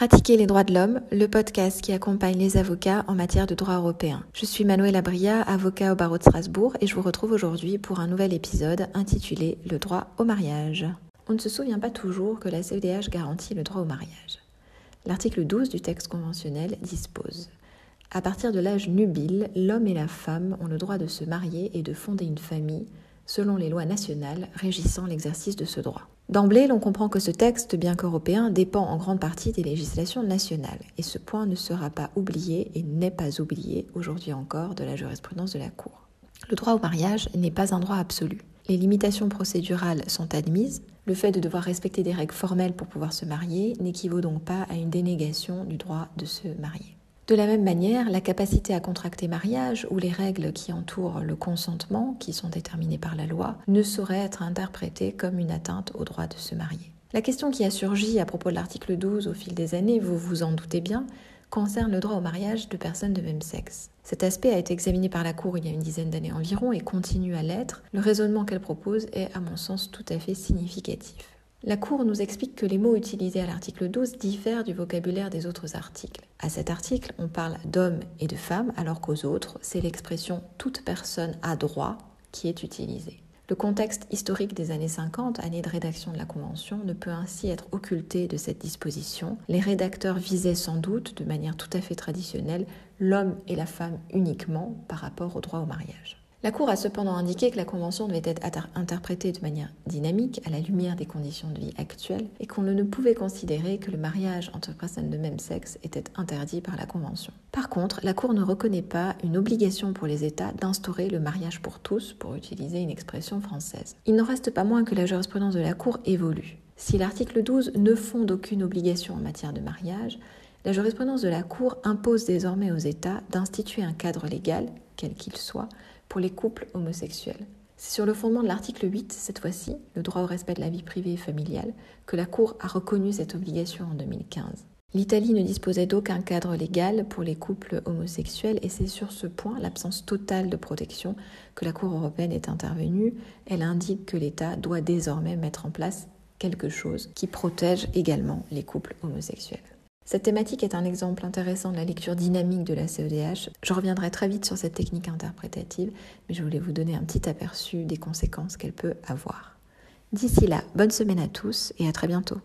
Pratiquer les droits de l'homme, le podcast qui accompagne les avocats en matière de droit européen. Je suis Manuel Abria, avocat au barreau de Strasbourg, et je vous retrouve aujourd'hui pour un nouvel épisode intitulé Le droit au mariage. On ne se souvient pas toujours que la CEDH garantit le droit au mariage. L'article 12 du texte conventionnel dispose À partir de l'âge nubile, l'homme et la femme ont le droit de se marier et de fonder une famille selon les lois nationales régissant l'exercice de ce droit. D'emblée, l'on comprend que ce texte, bien qu'européen, dépend en grande partie des législations nationales, et ce point ne sera pas oublié et n'est pas oublié aujourd'hui encore de la jurisprudence de la Cour. Le droit au mariage n'est pas un droit absolu. Les limitations procédurales sont admises. Le fait de devoir respecter des règles formelles pour pouvoir se marier n'équivaut donc pas à une dénégation du droit de se marier. De la même manière, la capacité à contracter mariage ou les règles qui entourent le consentement, qui sont déterminées par la loi, ne sauraient être interprétées comme une atteinte au droit de se marier. La question qui a surgi à propos de l'article 12 au fil des années, vous vous en doutez bien, concerne le droit au mariage de personnes de même sexe. Cet aspect a été examiné par la Cour il y a une dizaine d'années environ et continue à l'être. Le raisonnement qu'elle propose est, à mon sens, tout à fait significatif. La Cour nous explique que les mots utilisés à l'article 12 diffèrent du vocabulaire des autres articles. À cet article, on parle d'hommes et de femmes, alors qu'aux autres, c'est l'expression toute personne a droit qui est utilisée. Le contexte historique des années 50, année de rédaction de la Convention, ne peut ainsi être occulté de cette disposition. Les rédacteurs visaient sans doute, de manière tout à fait traditionnelle, l'homme et la femme uniquement par rapport au droit au mariage. La Cour a cependant indiqué que la Convention devait être interprétée de manière dynamique à la lumière des conditions de vie actuelles et qu'on ne pouvait considérer que le mariage entre personnes de même sexe était interdit par la Convention. Par contre, la Cour ne reconnaît pas une obligation pour les États d'instaurer le mariage pour tous, pour utiliser une expression française. Il n'en reste pas moins que la jurisprudence de la Cour évolue. Si l'article 12 ne fonde aucune obligation en matière de mariage, la jurisprudence de la Cour impose désormais aux États d'instituer un cadre légal, quel qu'il soit, pour les couples homosexuels. C'est sur le fondement de l'article 8, cette fois-ci, le droit au respect de la vie privée et familiale, que la Cour a reconnu cette obligation en 2015. L'Italie ne disposait d'aucun cadre légal pour les couples homosexuels et c'est sur ce point, l'absence totale de protection, que la Cour européenne est intervenue. Elle indique que l'État doit désormais mettre en place quelque chose qui protège également les couples homosexuels. Cette thématique est un exemple intéressant de la lecture dynamique de la CEDH. Je reviendrai très vite sur cette technique interprétative, mais je voulais vous donner un petit aperçu des conséquences qu'elle peut avoir. D'ici là, bonne semaine à tous et à très bientôt.